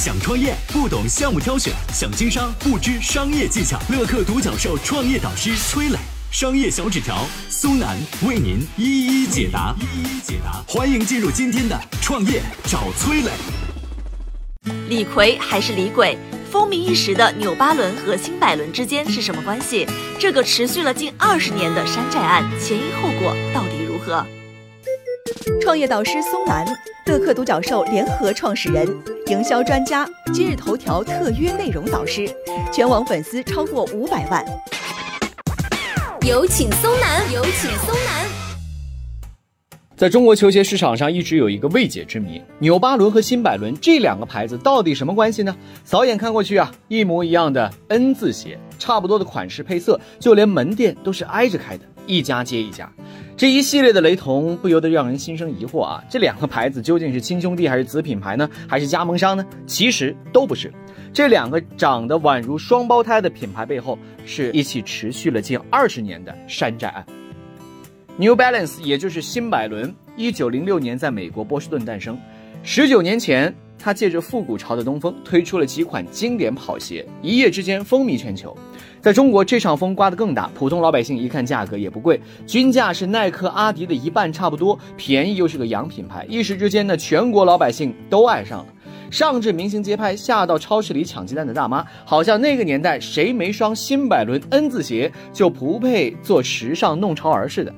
想创业不懂项目挑选，想经商不知商业技巧。乐客独角兽创业导师崔磊，商业小纸条苏南为您一一解答。一一解答，欢迎进入今天的创业找崔磊。李逵还是李鬼？风靡一时的纽巴伦和新百伦之间是什么关系？这个持续了近二十年的山寨案前因后果到底如何？创业导师松南，乐客独角兽联合创始人，营销专家，今日头条特约内容导师，全网粉丝超过五百万。有请松南，有请松南。在中国球鞋市场上，一直有一个未解之谜：纽巴伦和新百伦这两个牌子到底什么关系呢？扫眼看过去啊，一模一样的 N 字鞋，差不多的款式配色，就连门店都是挨着开的，一家接一家。这一系列的雷同，不由得让人心生疑惑啊！这两个牌子究竟是亲兄弟还是子品牌呢？还是加盟商呢？其实都不是。这两个长得宛如双胞胎的品牌背后，是一起持续了近二十年的山寨案。New Balance，也就是新百伦，一九零六年在美国波士顿诞生。十九年前，他借着复古潮的东风，推出了几款经典跑鞋，一夜之间风靡全球。在中国，这场风刮得更大。普通老百姓一看价格也不贵，均价是耐克、阿迪的一半差不多，便宜又是个洋品牌。一时之间呢，全国老百姓都爱上了，上至明星街拍，下到超市里抢鸡蛋的大妈，好像那个年代谁没双新百伦 N 字鞋，就不配做时尚弄潮儿似的。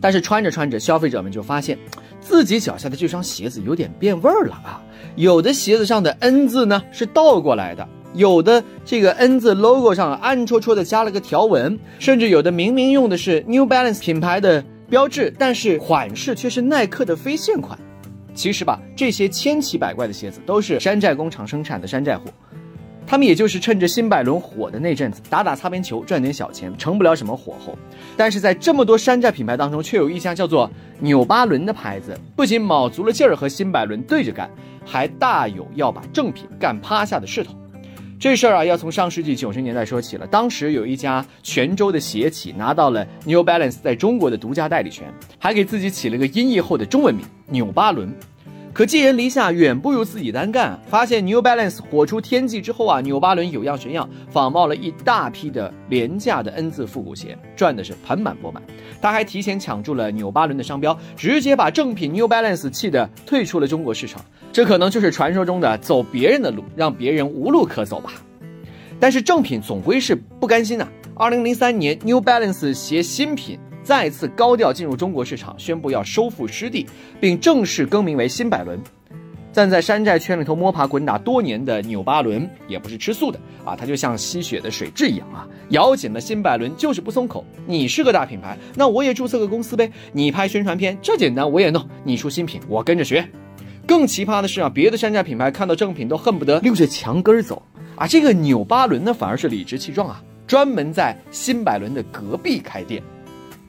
但是穿着穿着，消费者们就发现，自己脚下的这双鞋子有点变味儿了啊！有的鞋子上的 N 字呢是倒过来的。有的这个 N 字 logo 上暗戳戳的加了个条纹，甚至有的明明用的是 New Balance 品牌的标志，但是款式却是耐克的非线款。其实吧，这些千奇百怪的鞋子都是山寨工厂生产的山寨货，他们也就是趁着新百伦火的那阵子打打擦边球赚点小钱，成不了什么火候。但是在这么多山寨品牌当中，却有一家叫做纽巴伦的牌子，不仅卯足了劲儿和新百伦对着干，还大有要把正品干趴下的势头。这事儿啊，要从上世纪九十年代说起了。当时有一家泉州的鞋企拿到了 New Balance 在中国的独家代理权，还给自己起了个音译后的中文名纽巴伦。可寄人篱下，远不如自己单干。发现 New Balance 火出天际之后啊，纽巴伦有样学样，仿冒了一大批的廉价的 N 字复古鞋，赚的是盆满钵满。他还提前抢住了纽巴伦的商标，直接把正品 New Balance 气得退出了中国市场。这可能就是传说中的走别人的路，让别人无路可走吧。但是正品总归是不甘心呐。二零零三年，New Balance 鞋新品。再次高调进入中国市场，宣布要收复失地，并正式更名为新百伦。站在山寨圈里头摸爬滚打多年的纽巴伦也不是吃素的啊，它就像吸血的水蛭一样啊，咬紧了新百伦就是不松口。你是个大品牌，那我也注册个公司呗。你拍宣传片这简单，我也弄。你出新品，我跟着学。更奇葩的是啊，别的山寨品牌看到正品都恨不得溜着墙根走啊，这个纽巴伦呢反而是理直气壮啊，专门在新百伦的隔壁开店。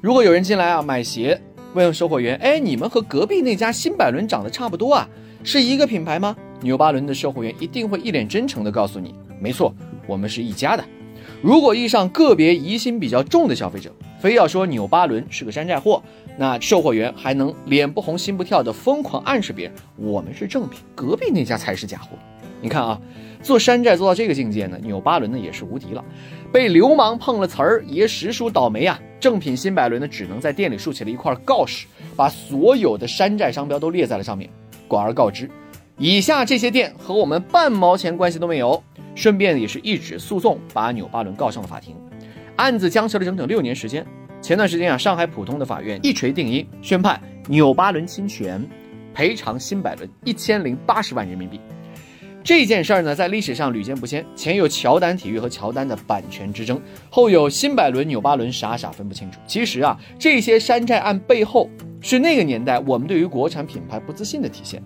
如果有人进来啊买鞋，问售货员：“哎，你们和隔壁那家新百伦长得差不多啊，是一个品牌吗？”纽巴伦的售货员一定会一脸真诚地告诉你：“没错，我们是一家的。”如果遇上个别疑心比较重的消费者，非要说纽巴伦是个山寨货，那售货员还能脸不红心不跳地疯狂暗示别人：“我们是正品，隔壁那家才是假货。”你看啊。做山寨做到这个境界呢，纽巴伦呢也是无敌了。被流氓碰了瓷儿，也实属倒霉啊！正品新百伦呢，只能在店里竖起了一块告示，把所有的山寨商标都列在了上面。广而告之，以下这些店和我们半毛钱关系都没有。顺便也是一纸诉讼，把纽巴伦告上了法庭。案子僵持了整整六年时间。前段时间啊，上海浦东的法院一锤定音，宣判纽巴伦侵权，赔偿新百伦一千零八十万人民币。这件事儿呢，在历史上屡见不鲜。前有乔丹体育和乔丹的版权之争，后有新百伦、纽巴伦傻傻分不清楚。其实啊，这些山寨案背后是那个年代我们对于国产品牌不自信的体现。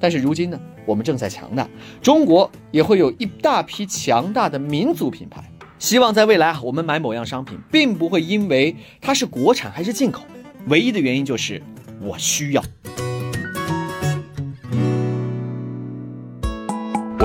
但是如今呢，我们正在强大，中国也会有一大批强大的民族品牌。希望在未来啊，我们买某样商品，并不会因为它是国产还是进口，唯一的原因就是我需要。